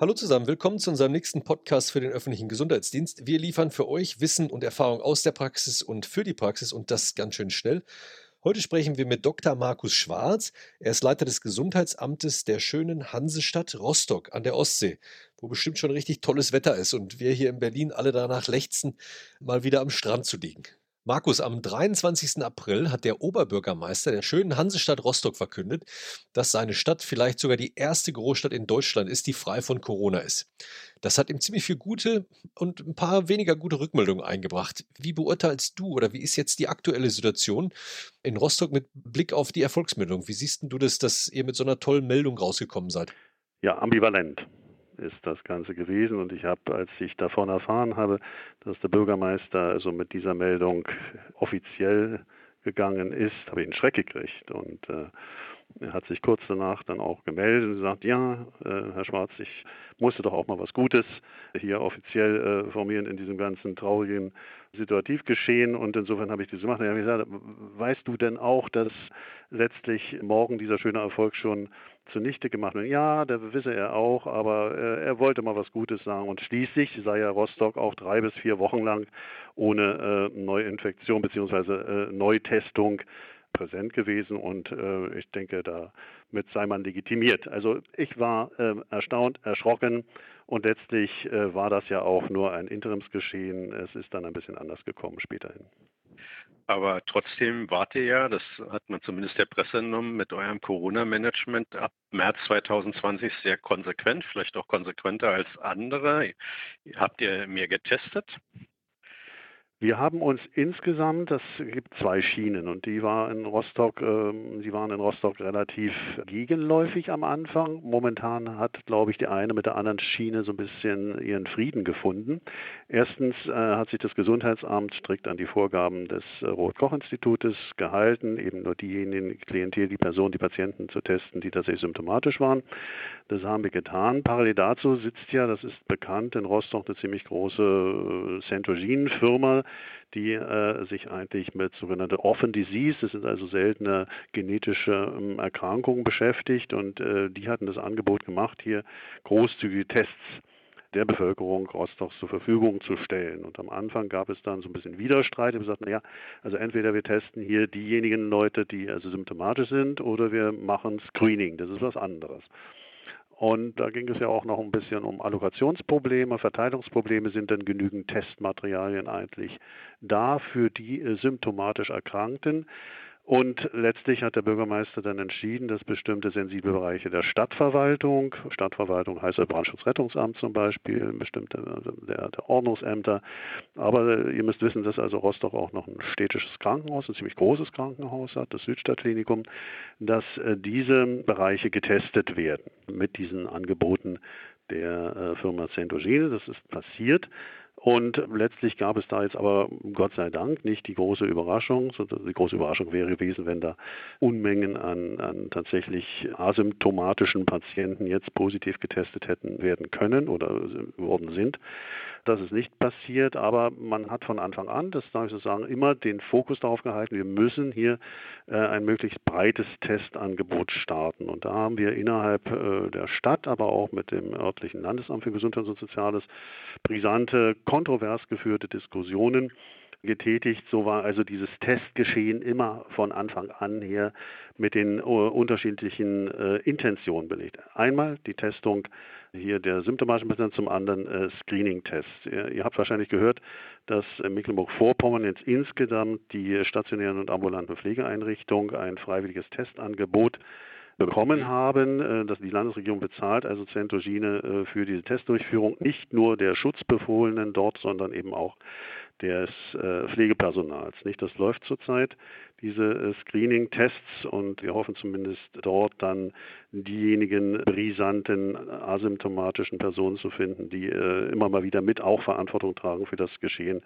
Hallo zusammen, willkommen zu unserem nächsten Podcast für den öffentlichen Gesundheitsdienst. Wir liefern für euch Wissen und Erfahrung aus der Praxis und für die Praxis und das ganz schön schnell. Heute sprechen wir mit Dr. Markus Schwarz. Er ist Leiter des Gesundheitsamtes der schönen Hansestadt Rostock an der Ostsee, wo bestimmt schon richtig tolles Wetter ist und wir hier in Berlin alle danach lechzen, mal wieder am Strand zu liegen. Markus, am 23. April hat der Oberbürgermeister der schönen Hansestadt Rostock verkündet, dass seine Stadt vielleicht sogar die erste Großstadt in Deutschland ist, die frei von Corona ist. Das hat ihm ziemlich viel gute und ein paar weniger gute Rückmeldungen eingebracht. Wie beurteilst du oder wie ist jetzt die aktuelle Situation in Rostock mit Blick auf die Erfolgsmeldung? Wie siehst du das, dass ihr mit so einer tollen Meldung rausgekommen seid? Ja, ambivalent ist das Ganze gewesen. Und ich habe, als ich davon erfahren habe, dass der Bürgermeister also mit dieser Meldung offiziell gegangen ist, habe ich einen Schreck gekriegt. Und äh, er hat sich kurz danach dann auch gemeldet und gesagt, ja, äh, Herr Schwarz, ich musste doch auch mal was Gutes hier offiziell äh, formieren in diesem ganzen traurigen Situativgeschehen. Und insofern habe ich das gemacht. Und er hat gesagt, weißt du denn auch, dass letztlich morgen dieser schöne Erfolg schon zunichte gemacht wird? Ja, das wisse er auch, aber äh, er wollte mal was Gutes sagen. Und schließlich sei ja Rostock auch drei bis vier Wochen lang ohne äh, Neuinfektion bzw. Äh, Neutestung präsent gewesen und äh, ich denke, damit sei man legitimiert. Also ich war äh, erstaunt, erschrocken und letztlich äh, war das ja auch nur ein Interimsgeschehen. Es ist dann ein bisschen anders gekommen späterhin. Aber trotzdem wart ihr ja, das hat man zumindest der Presse entnommen, mit eurem Corona-Management ab März 2020 sehr konsequent, vielleicht auch konsequenter als andere. Habt ihr mehr getestet? Wir haben uns insgesamt, das gibt zwei Schienen und die war in Rostock, äh, die waren in Rostock relativ gegenläufig am Anfang. Momentan hat, glaube ich, die eine mit der anderen Schiene so ein bisschen ihren Frieden gefunden. Erstens äh, hat sich das Gesundheitsamt strikt an die Vorgaben des äh, Robert-Koch-Institutes gehalten, eben nur diejenigen Klientel, die Personen, die Patienten zu testen, die tatsächlich symptomatisch waren. Das haben wir getan. Parallel dazu sitzt ja, das ist bekannt, in Rostock eine ziemlich große äh, Centrogene-Firma, die äh, sich eigentlich mit sogenannter Orphan Disease, das sind also seltene genetische ähm, Erkrankungen beschäftigt und äh, die hatten das Angebot gemacht, hier großzügige Tests der Bevölkerung Rostocks zur Verfügung zu stellen. Und am Anfang gab es dann so ein bisschen Widerstreit. Wir sagten, naja, also entweder wir testen hier diejenigen Leute, die also symptomatisch sind, oder wir machen Screening. Das ist was anderes. Und da ging es ja auch noch ein bisschen um Allokationsprobleme, Verteilungsprobleme. Sind denn genügend Testmaterialien eigentlich da für die äh, symptomatisch Erkrankten? Und letztlich hat der Bürgermeister dann entschieden, dass bestimmte sensible Bereiche der Stadtverwaltung, Stadtverwaltung heißt der Brandschutzrettungsamt zum Beispiel, bestimmte also der, der, Ordnungsämter, aber ihr müsst wissen, dass also Rostock auch noch ein städtisches Krankenhaus, ein ziemlich großes Krankenhaus hat, das Südstadtklinikum, dass äh, diese Bereiche getestet werden mit diesen Angeboten der äh, Firma Centogene. Das ist passiert. Und letztlich gab es da jetzt aber Gott sei Dank nicht die große Überraschung. Die große Überraschung wäre gewesen, wenn da Unmengen an, an tatsächlich asymptomatischen Patienten jetzt positiv getestet hätten werden können oder worden sind. Das ist nicht passiert, aber man hat von Anfang an, das darf ich so sagen, immer den Fokus darauf gehalten, wir müssen hier äh, ein möglichst breites Testangebot starten. Und da haben wir innerhalb äh, der Stadt, aber auch mit dem örtlichen Landesamt für Gesundheit und Soziales brisante kontrovers geführte Diskussionen getätigt. So war also dieses Testgeschehen immer von Anfang an her mit den uh, unterschiedlichen uh, Intentionen belegt. Einmal die Testung hier der symptomatischen Patienten, zum anderen uh, Screening-Tests. Ihr, ihr, habt wahrscheinlich gehört, dass Mecklenburg-Vorpommern jetzt insgesamt die stationären und ambulanten Pflegeeinrichtungen ein freiwilliges Testangebot bekommen haben, äh, dass die Landesregierung bezahlt, also Centrogene äh, für diese Testdurchführung, nicht nur der Schutzbefohlenen dort, sondern eben auch des äh, Pflegepersonals. Nicht, das läuft zurzeit, diese Screening-Tests. Und wir hoffen zumindest dort dann diejenigen brisanten asymptomatischen Personen zu finden, die immer mal wieder mit auch Verantwortung tragen für das Geschehen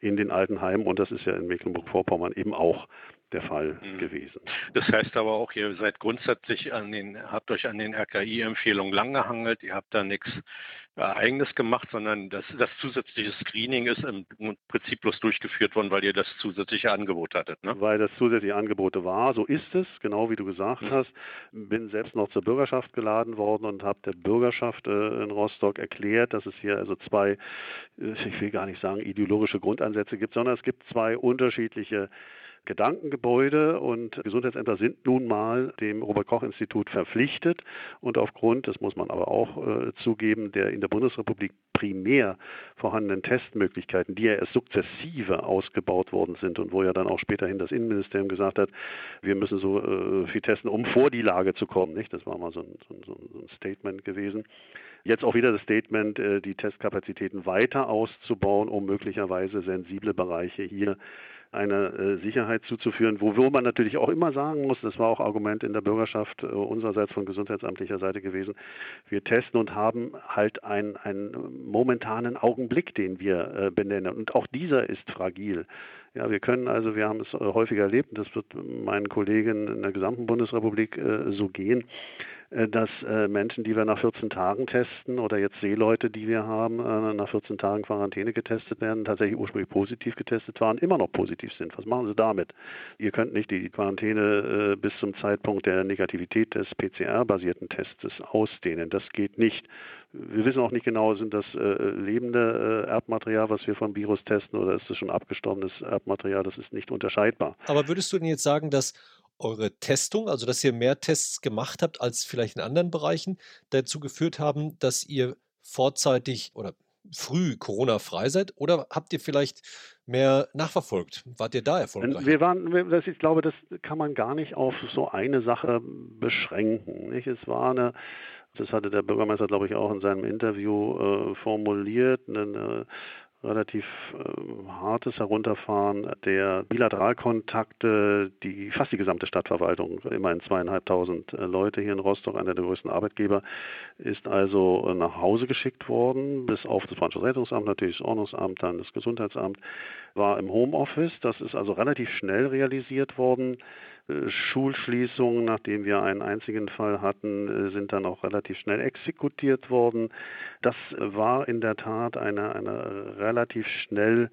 in den Altenheimen und das ist ja in Mecklenburg-Vorpommern eben auch der Fall mhm. gewesen. Das heißt aber auch, ihr seid grundsätzlich an den, habt euch an den RKI-Empfehlungen langgehangelt, ihr habt da nichts äh, Eigenes gemacht, sondern das, das zusätzliche Screening ist im Prinzip bloß durchgeführt worden, weil ihr das zusätzliche Angebot hattet. Ne? Weil das zusätzliche Angebot war, so ist es, genau wie du gesagt mhm. hast. Bin selbst noch zur Bürgerschaft geladen worden und habe der Bürgerschaft äh, in Rostock erklärt, dass es hier also zwei, äh, ich will gar nicht sagen ideologische Grundansätze gibt, sondern es gibt zwei unterschiedliche Gedankengebäude und Gesundheitsämter sind nun mal dem Robert-Koch-Institut verpflichtet und aufgrund, das muss man aber auch äh, zugeben, der in der Bundesrepublik primär vorhandenen Testmöglichkeiten, die ja erst sukzessive ausgebaut worden sind und wo ja dann auch späterhin das Innenministerium gesagt hat, wir müssen so äh, viel testen, um vor die Lage zu kommen. Nicht? Das war mal so ein, so ein Statement gewesen. Jetzt auch wieder das Statement, äh, die Testkapazitäten weiter auszubauen, um möglicherweise sensible Bereiche hier eine äh, Sicherheit zuzuführen, wo, man natürlich auch immer sagen muss, das war auch Argument in der Bürgerschaft äh, unsererseits von gesundheitsamtlicher Seite gewesen, wir testen und haben halt einen, einen momentanen Augenblick, den wir äh, benennen. Und auch dieser ist fragil. Ja, wir können also, wir haben es häufiger erlebt, das wird meinen Kollegen in der gesamten Bundesrepublik so gehen, dass äh, Menschen, die wir nach 14 Tagen testen oder jetzt Seeleute, die wir haben, äh, nach 14 Tagen Quarantäne getestet werden, tatsächlich ursprünglich positiv getestet waren, immer noch positiv sind. Was machen Sie damit? Ihr könnt nicht die Quarantäne bis zum Zeitpunkt der Negativität des PCR-basierten Tests ausdehnen. Das geht nicht. Wir wissen auch nicht genau, sind das lebende Erbmaterial, was wir vom Virus testen, oder ist es schon abgestorbenes Erbmaterial? Das ist nicht unterscheidbar. Aber würdest du denn jetzt sagen, dass eure Testung, also dass ihr mehr Tests gemacht habt als vielleicht in anderen Bereichen, dazu geführt haben, dass ihr vorzeitig oder früh Corona-frei seid? Oder habt ihr vielleicht mehr nachverfolgt? Wart ihr da erfolgreich? Wir waren, ich glaube, das kann man gar nicht auf so eine Sache beschränken. Nicht? Es war eine, das hatte der Bürgermeister, glaube ich, auch in seinem Interview äh, formuliert, eine, relativ äh, hartes Herunterfahren der Bilateralkontakte, die fast die gesamte Stadtverwaltung, immerhin zweieinhalbtausend äh, Leute hier in Rostock, einer der größten Arbeitgeber, ist also äh, nach Hause geschickt worden, bis auf das Brandschutzrettungsamt, natürlich das Ordnungsamt, dann das Gesundheitsamt, war im Homeoffice. Das ist also relativ schnell realisiert worden. Schulschließungen, nachdem wir einen einzigen Fall hatten, äh, sind dann auch relativ schnell exekutiert worden. Das war in der Tat eine, eine relativ schnell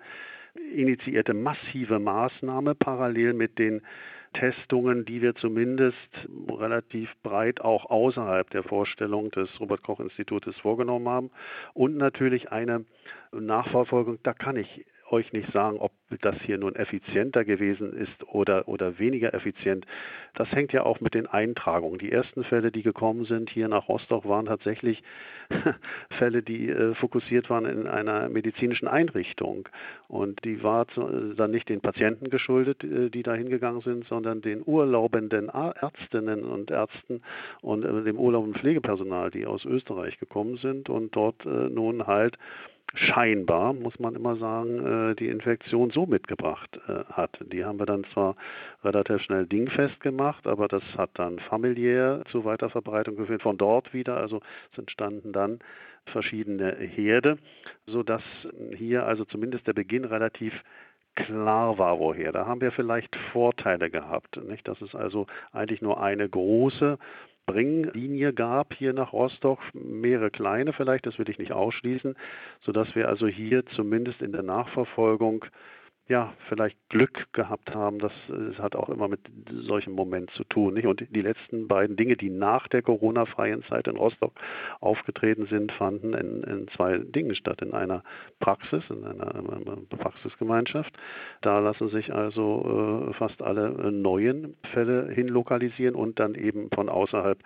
initiierte massive Maßnahme parallel mit den Testungen, die wir zumindest relativ breit auch außerhalb der Vorstellung des Robert Koch Institutes vorgenommen haben und natürlich eine Nachverfolgung, da kann ich euch nicht sagen, ob das hier nun effizienter gewesen ist oder, oder weniger effizient. Das hängt ja auch mit den Eintragungen. Die ersten Fälle, die gekommen sind hier nach Rostock, waren tatsächlich Fälle, die äh, fokussiert waren in einer medizinischen Einrichtung. Und die war zu, dann nicht den Patienten geschuldet, äh, die da hingegangen sind, sondern den urlaubenden Ärztinnen und Ärzten und äh, dem urlaubenden Pflegepersonal, die aus Österreich gekommen sind und dort äh, nun halt scheinbar, muss man immer sagen, äh, die Infektion so mitgebracht äh, hat. Die haben wir dann zwar relativ schnell dingfest gemacht, aber das hat dann familiär zu Weiterverbreitung geführt. Von dort wieder, also es entstanden dann verschiedene Herde, sodass hier also zumindest der Beginn relativ klar war, woher. Da haben wir vielleicht Vorteile gehabt. Nicht? Dass es also eigentlich nur eine große Bringlinie gab hier nach Rostock, mehrere kleine vielleicht, das will ich nicht ausschließen, sodass wir also hier zumindest in der Nachverfolgung ja, vielleicht Glück gehabt haben. Das, das hat auch immer mit solchem Moment zu tun. Nicht? Und die letzten beiden Dinge, die nach der Corona-freien Zeit in Rostock aufgetreten sind, fanden in, in zwei Dingen statt. In einer Praxis, in einer, einer Praxisgemeinschaft. Da lassen sich also äh, fast alle neuen Fälle hinlokalisieren und dann eben von außerhalb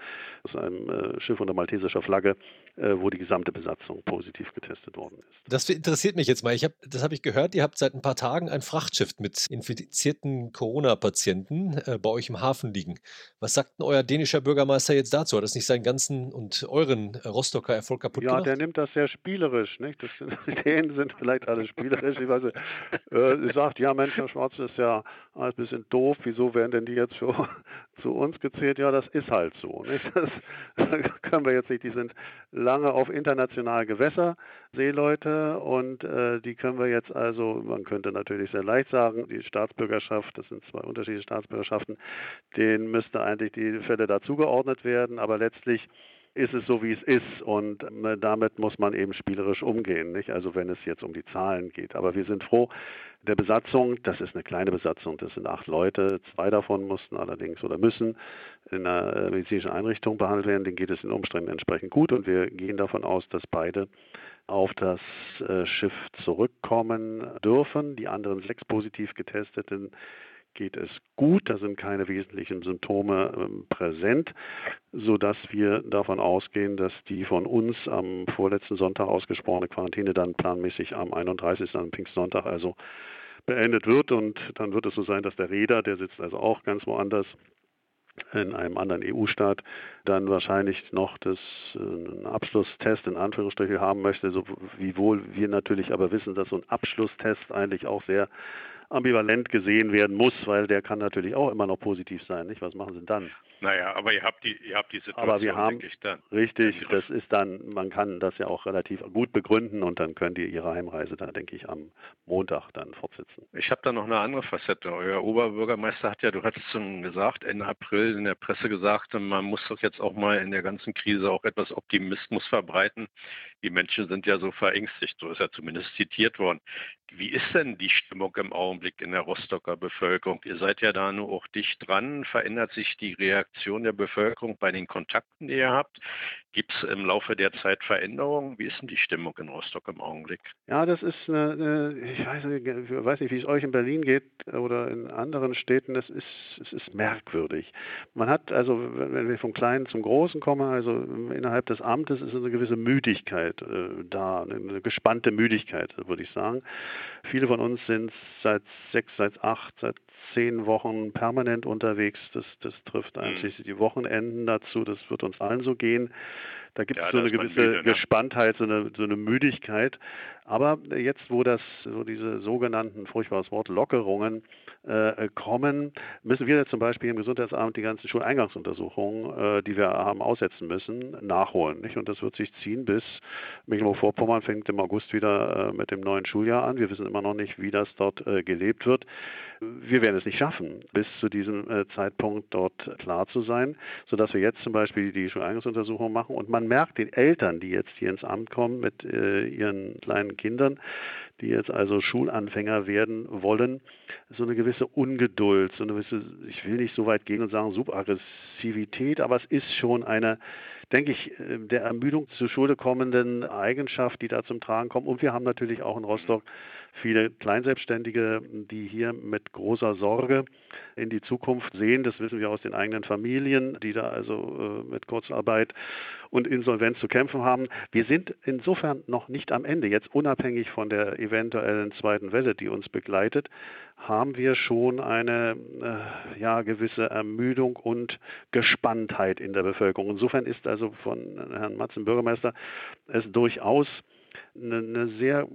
aus einem äh, Schiff unter maltesischer Flagge, wo die gesamte Besatzung positiv getestet worden ist. Das interessiert mich jetzt mal. Ich hab, das habe ich gehört, ihr habt seit ein paar Tagen ein Frachtschiff mit infizierten Corona-Patienten äh, bei euch im Hafen liegen. Was sagt denn euer dänischer Bürgermeister jetzt dazu? Hat das nicht seinen ganzen und euren äh, Rostocker Erfolg kaputt ja, gemacht? Ja, der nimmt das sehr spielerisch. Nicht? Das, die Dänen sind vielleicht alle spielerisch. Ich weiß, äh, sagt, ja Mensch, Herr Schwarz ist ja ein bisschen doof. Wieso werden denn die jetzt für, zu uns gezählt? Ja, das ist halt so. Nicht? Das, das können wir jetzt nicht. Die sind lange auf internationalen Gewässer, Seeleute, und äh, die können wir jetzt also, man könnte natürlich sehr leicht sagen, die Staatsbürgerschaft, das sind zwei unterschiedliche Staatsbürgerschaften, denen müsste eigentlich die Fälle dazugeordnet werden, aber letztlich ist es so, wie es ist und äh, damit muss man eben spielerisch umgehen, nicht? Also wenn es jetzt um die Zahlen geht. Aber wir sind froh, der Besatzung, das ist eine kleine Besatzung, das sind acht Leute, zwei davon mussten allerdings oder müssen in einer äh, medizinischen Einrichtung behandelt werden, denen geht es in Umständen entsprechend gut und wir gehen davon aus, dass beide auf das äh, Schiff zurückkommen dürfen. Die anderen sechs positiv getesteten geht es gut, da sind keine wesentlichen Symptome ähm, präsent, sodass wir davon ausgehen, dass die von uns am vorletzten Sonntag ausgesprochene Quarantäne dann planmäßig am 31. am Pfingstsonntag also beendet wird und dann wird es so sein, dass der Räder, der sitzt also auch ganz woanders, in einem anderen EU-Staat dann wahrscheinlich noch das äh, Abschlusstest in Anführungsstrichen haben möchte, so wie wohl wir natürlich aber wissen, dass so ein Abschlusstest eigentlich auch sehr ambivalent gesehen werden muss, weil der kann natürlich auch immer noch positiv sein. Nicht? Was machen Sie denn dann? Naja, aber ihr habt die, ihr habt die Situation, aber wir haben, dann. Richtig, das ist dann, man kann das ja auch relativ gut begründen und dann könnt ihr Ihre Heimreise dann, denke ich, am Montag dann fortsetzen. Ich habe da noch eine andere Facette. Euer Oberbürgermeister hat ja, du hattest schon gesagt, Ende April in der Presse gesagt, man muss doch jetzt auch mal in der ganzen Krise auch etwas Optimismus verbreiten. Die Menschen sind ja so verängstigt, so ist ja zumindest zitiert worden. Wie ist denn die Stimmung im Augenblick in der Rostocker Bevölkerung? Ihr seid ja da nur auch dicht dran. Verändert sich die Reaktion der Bevölkerung bei den Kontakten, die ihr habt? Gibt es im Laufe der Zeit Veränderungen? Wie ist denn die Stimmung in Rostock im Augenblick? Ja, das ist eine, eine ich weiß nicht, weiß nicht, wie es euch in Berlin geht oder in anderen Städten. Das ist, es ist merkwürdig. Man hat also, wenn wir vom Kleinen zum Großen kommen, also innerhalb des Amtes ist eine gewisse Müdigkeit äh, da, eine gespannte Müdigkeit, würde ich sagen. Viele von uns sind seit sechs, seit acht, seit zehn Wochen permanent unterwegs. Das, das trifft mhm. eigentlich die Wochenenden dazu. Das wird uns allen so gehen. Da gibt es ja, so eine gewisse müde, ne? Gespanntheit, so eine, so eine Müdigkeit. Aber jetzt, wo das, so diese sogenannten, furchtbares Wort, Lockerungen äh, kommen, müssen wir jetzt zum Beispiel im Gesundheitsamt die ganzen Schuleingangsuntersuchungen, äh, die wir haben aussetzen müssen, nachholen. Nicht? Und das wird sich ziehen bis Mecklenburg-Vorpommern fängt im August wieder äh, mit dem neuen Schuljahr an. Wir wissen immer noch nicht, wie das dort äh, gelebt wird. Wir werden es nicht schaffen, bis zu diesem äh, Zeitpunkt dort klar zu sein, sodass wir jetzt zum Beispiel die Schuleingangsuntersuchung machen. Und man merkt den Eltern, die jetzt hier ins Amt kommen mit äh, ihren kleinen Kindern, die jetzt also Schulanfänger werden wollen, so eine gewisse Ungeduld, so eine gewisse, ich will nicht so weit gehen und sagen Subaggressivität, aber es ist schon eine, denke ich, äh, der Ermüdung zur Schule kommenden Eigenschaft, die da zum Tragen kommt. Und wir haben natürlich auch in Rostock viele Kleinselbstständige, die hier mit großer Sorge in die Zukunft sehen. Das wissen wir aus den eigenen Familien, die da also äh, mit Kurzarbeit und Insolvenz zu kämpfen haben. Wir sind insofern noch nicht am Ende. Jetzt unabhängig von der eventuellen zweiten Welle, die uns begleitet, haben wir schon eine äh, ja, gewisse Ermüdung und Gespanntheit in der Bevölkerung. Insofern ist also von Herrn Matzen Bürgermeister es durchaus eine, sehr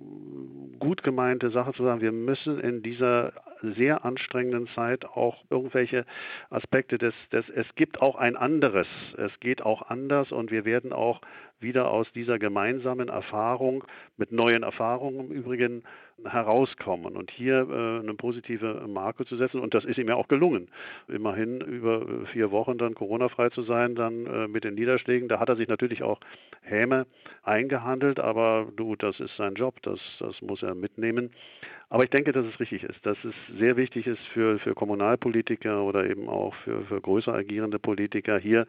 gut gemeinte Sache zu sagen, wir müssen in dieser sehr anstrengenden Zeit auch irgendwelche Aspekte des, des, es gibt auch ein anderes, es geht auch anders und wir werden auch wieder aus dieser gemeinsamen Erfahrung, mit neuen Erfahrungen im Übrigen, herauskommen und hier äh, eine positive Marke zu setzen. Und das ist ihm ja auch gelungen. Immerhin über vier Wochen dann Corona-frei zu sein, dann äh, mit den Niederschlägen. Da hat er sich natürlich auch Häme eingehandelt, aber du, das ist sein Job, das, das muss er mitnehmen. Aber ich denke, dass es richtig ist, dass es sehr wichtig ist für, für Kommunalpolitiker oder eben auch für, für größer agierende Politiker hier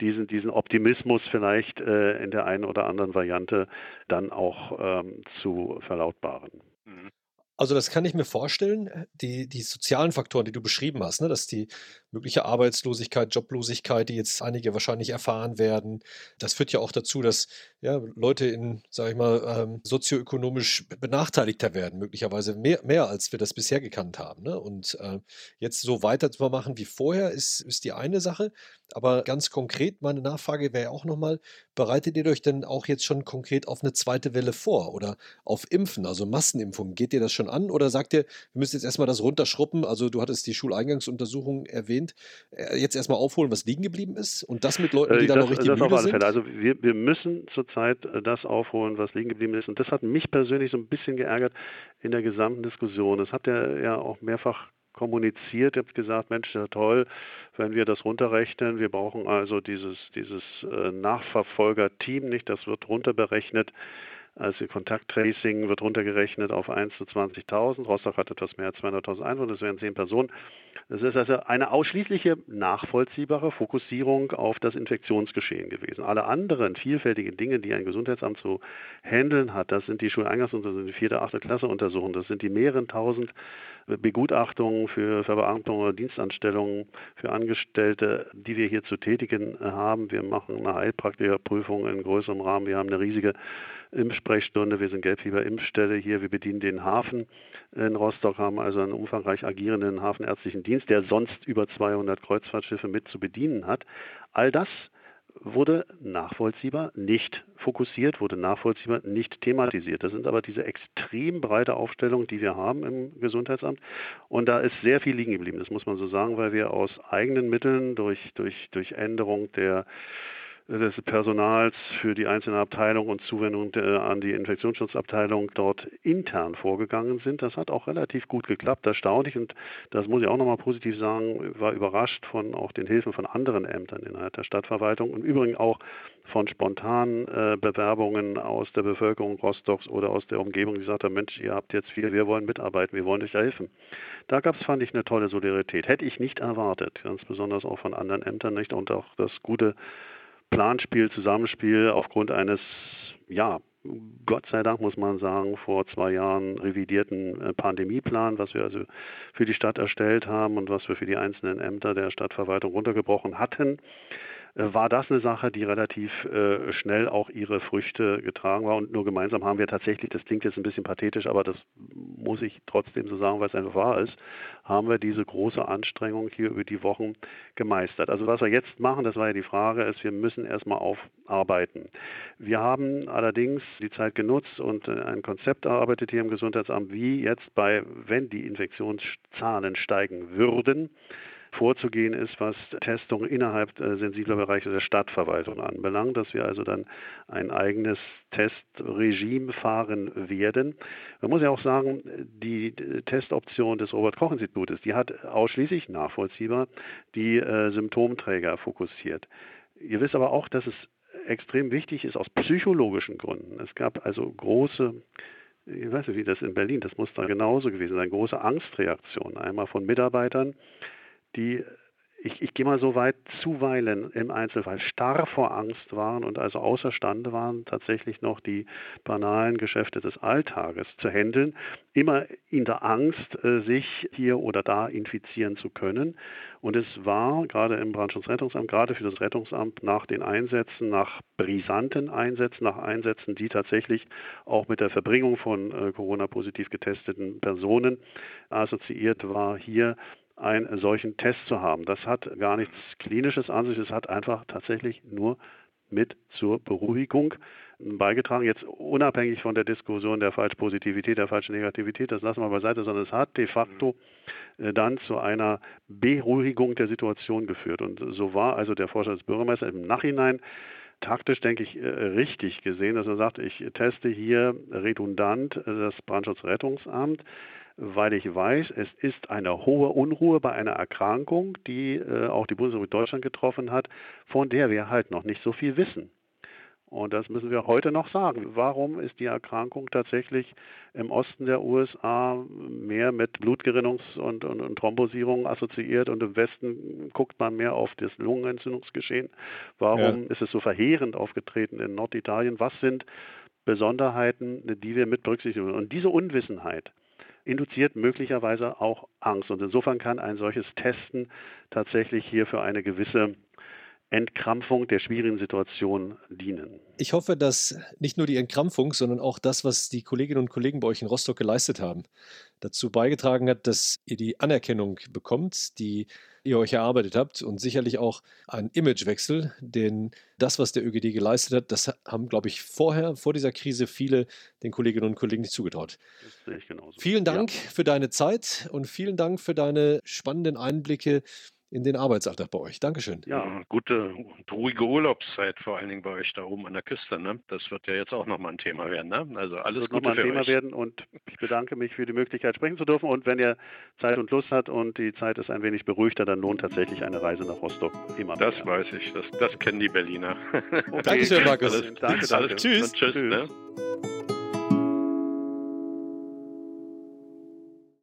diesen, diesen Optimismus vielleicht äh, in der einen oder anderen Variante dann auch ähm, zu verlautbaren. Mhm. Also das kann ich mir vorstellen, die, die sozialen Faktoren, die du beschrieben hast, ne, dass die mögliche Arbeitslosigkeit, Joblosigkeit, die jetzt einige wahrscheinlich erfahren werden, das führt ja auch dazu, dass ja, Leute in, sage ich mal, ähm, sozioökonomisch benachteiligter werden, möglicherweise mehr, mehr als wir das bisher gekannt haben. Ne? Und äh, jetzt so weiter zu machen wie vorher, ist, ist die eine Sache. Aber ganz konkret, meine Nachfrage wäre auch nochmal, bereitet ihr euch denn auch jetzt schon konkret auf eine zweite Welle vor oder auf Impfen, also Massenimpfungen? Geht ihr das schon an oder sagt ihr, wir müssen jetzt erstmal das runterschruppen? Also du hattest die Schuleingangsuntersuchung erwähnt. Äh, jetzt erstmal aufholen, was liegen geblieben ist und das mit Leuten, die äh, da noch richtig das müde auf alle Fälle. Also wir, wir müssen zurzeit äh, das aufholen, was liegen geblieben ist. Und das hat mich persönlich so ein bisschen geärgert in der gesamten Diskussion. Das hat er ja auch mehrfach kommuniziert, ihr habt gesagt, Mensch, ja toll, wenn wir das runterrechnen. Wir brauchen also dieses, dieses Nachverfolger-Team nicht, das wird runterberechnet also Kontakttracing wird runtergerechnet auf 1 zu 20.000. Rostock hat etwas mehr als 200.000 Einwohner, das wären 10 Personen. Das ist also eine ausschließliche nachvollziehbare Fokussierung auf das Infektionsgeschehen gewesen. Alle anderen vielfältigen Dinge, die ein Gesundheitsamt zu handeln hat, das sind die Schuleingangsuntersuchungen, die vierte, achte Klasse Untersuchungen, das sind die mehreren tausend Begutachtungen für Verbeamtungen oder Dienstanstellungen für Angestellte, die wir hier zu tätigen haben. Wir machen eine Heilpraktikerprüfung in größerem Rahmen. Wir haben eine riesige Impfsprechstunde. Wir sind Gelbfieber-Impfstelle hier. Wir bedienen den Hafen in Rostock, haben also einen umfangreich agierenden hafenärztlichen Dienst, der sonst über 200 Kreuzfahrtschiffe mit zu bedienen hat. All das wurde nachvollziehbar nicht fokussiert, wurde nachvollziehbar nicht thematisiert. Das sind aber diese extrem breite Aufstellung, die wir haben im Gesundheitsamt. Und da ist sehr viel liegen geblieben, das muss man so sagen, weil wir aus eigenen Mitteln durch, durch, durch Änderung der des Personals für die einzelne Abteilung und Zuwendung an die Infektionsschutzabteilung dort intern vorgegangen sind. Das hat auch relativ gut geklappt, erstaunlich und das muss ich auch nochmal positiv sagen, war überrascht von auch den Hilfen von anderen Ämtern innerhalb der Stadtverwaltung und übrigens auch von spontanen äh, Bewerbungen aus der Bevölkerung Rostocks oder aus der Umgebung, die gesagt haben, Mensch, ihr habt jetzt viel, wir wollen mitarbeiten, wir wollen euch helfen. Da gab es, fand ich, eine tolle Solidarität. Hätte ich nicht erwartet, ganz besonders auch von anderen Ämtern nicht und auch das gute Planspiel, Zusammenspiel aufgrund eines, ja, Gott sei Dank muss man sagen, vor zwei Jahren revidierten äh, Pandemieplan, was wir also für die Stadt erstellt haben und was wir für die einzelnen Ämter der Stadtverwaltung runtergebrochen hatten. Äh, war das eine Sache, die relativ äh, schnell auch ihre Früchte getragen war. Und nur gemeinsam haben wir tatsächlich, das klingt jetzt ein bisschen pathetisch, aber das muss ich trotzdem so sagen, weil es einfach wahr ist, haben wir diese große Anstrengung hier über die Wochen gemeistert. Also was wir jetzt machen, das war ja die Frage, ist, wir müssen erstmal aufarbeiten. Wir haben allerdings die Zeit genutzt und äh, ein Konzept erarbeitet hier im Gesundheitsamt, wie jetzt bei, wenn die Infektionszahlen steigen würden, vorzugehen ist, was Testung innerhalb äh, sensibler Bereiche der Stadtverwaltung anbelangt, dass wir also dann ein eigenes Testregime fahren werden. Man muss ja auch sagen, die Testoption des Robert-Koch-Institutes, die hat ausschließlich nachvollziehbar die äh, Symptomträger fokussiert. Ihr wisst aber auch, dass es extrem wichtig ist aus psychologischen Gründen. Es gab also große ich weiß nicht, wie das in Berlin, das muss da genauso gewesen sein, große Angstreaktionen. Einmal von Mitarbeitern, die ich, ich gehe mal so weit, zuweilen im Einzelfall starr vor Angst waren und also außerstande waren, tatsächlich noch die banalen Geschäfte des Alltages zu handeln, immer in der Angst, äh, sich hier oder da infizieren zu können. Und es war gerade im Brandschutzrettungsamt, gerade für das Rettungsamt nach den Einsätzen, nach brisanten Einsätzen, nach Einsätzen, die tatsächlich auch mit der Verbringung von äh, Corona-positiv getesteten Personen assoziiert war, hier einen solchen Test zu haben. Das hat gar nichts Klinisches an sich, es hat einfach tatsächlich nur mit zur Beruhigung beigetragen. Jetzt unabhängig von der Diskussion der Falschpositivität, der falschen Negativität, das lassen wir beiseite, sondern es hat de facto äh, dann zu einer Beruhigung der Situation geführt. Und so war also der Vorschlag des Bürgermeisters im Nachhinein taktisch, denke ich, äh, richtig gesehen, dass er sagt, ich teste hier redundant das Brandschutzrettungsamt weil ich weiß, es ist eine hohe Unruhe bei einer Erkrankung, die äh, auch die Bundesrepublik Deutschland getroffen hat, von der wir halt noch nicht so viel wissen. Und das müssen wir heute noch sagen. Warum ist die Erkrankung tatsächlich im Osten der USA mehr mit Blutgerinnungs- und, und, und Thrombosierung assoziiert und im Westen guckt man mehr auf das Lungenentzündungsgeschehen? Warum ja. ist es so verheerend aufgetreten in Norditalien? Was sind Besonderheiten, die wir mit berücksichtigen? Und diese Unwissenheit, induziert möglicherweise auch Angst. Und insofern kann ein solches Testen tatsächlich hier für eine gewisse Entkrampfung der schwierigen Situation dienen. Ich hoffe, dass nicht nur die Entkrampfung, sondern auch das, was die Kolleginnen und Kollegen bei euch in Rostock geleistet haben, dazu beigetragen hat, dass ihr die Anerkennung bekommt, die ihr euch erarbeitet habt und sicherlich auch einen Imagewechsel, denn das, was der ÖGD geleistet hat, das haben, glaube ich, vorher, vor dieser Krise, viele den Kolleginnen und Kollegen nicht zugetraut. Vielen Dank ja. für deine Zeit und vielen Dank für deine spannenden Einblicke in den Arbeitsalltag bei euch. Dankeschön. Ja, gute, ruhige Urlaubszeit vor allen Dingen bei euch da oben an der Küste. Ne? Das wird ja jetzt auch nochmal ein Thema werden. Ne? Also alles wird nochmal ein Thema euch. werden und ich bedanke mich für die Möglichkeit, sprechen zu dürfen. Und wenn ihr Zeit und Lust habt und die Zeit ist ein wenig beruhigter, dann lohnt tatsächlich eine Reise nach Rostock immer Das mehr. weiß ich. Das, das kennen die Berliner. Okay. Dankeschön, Markus. Alles, danke, danke. Alles, tschüss. tschüss. Ne?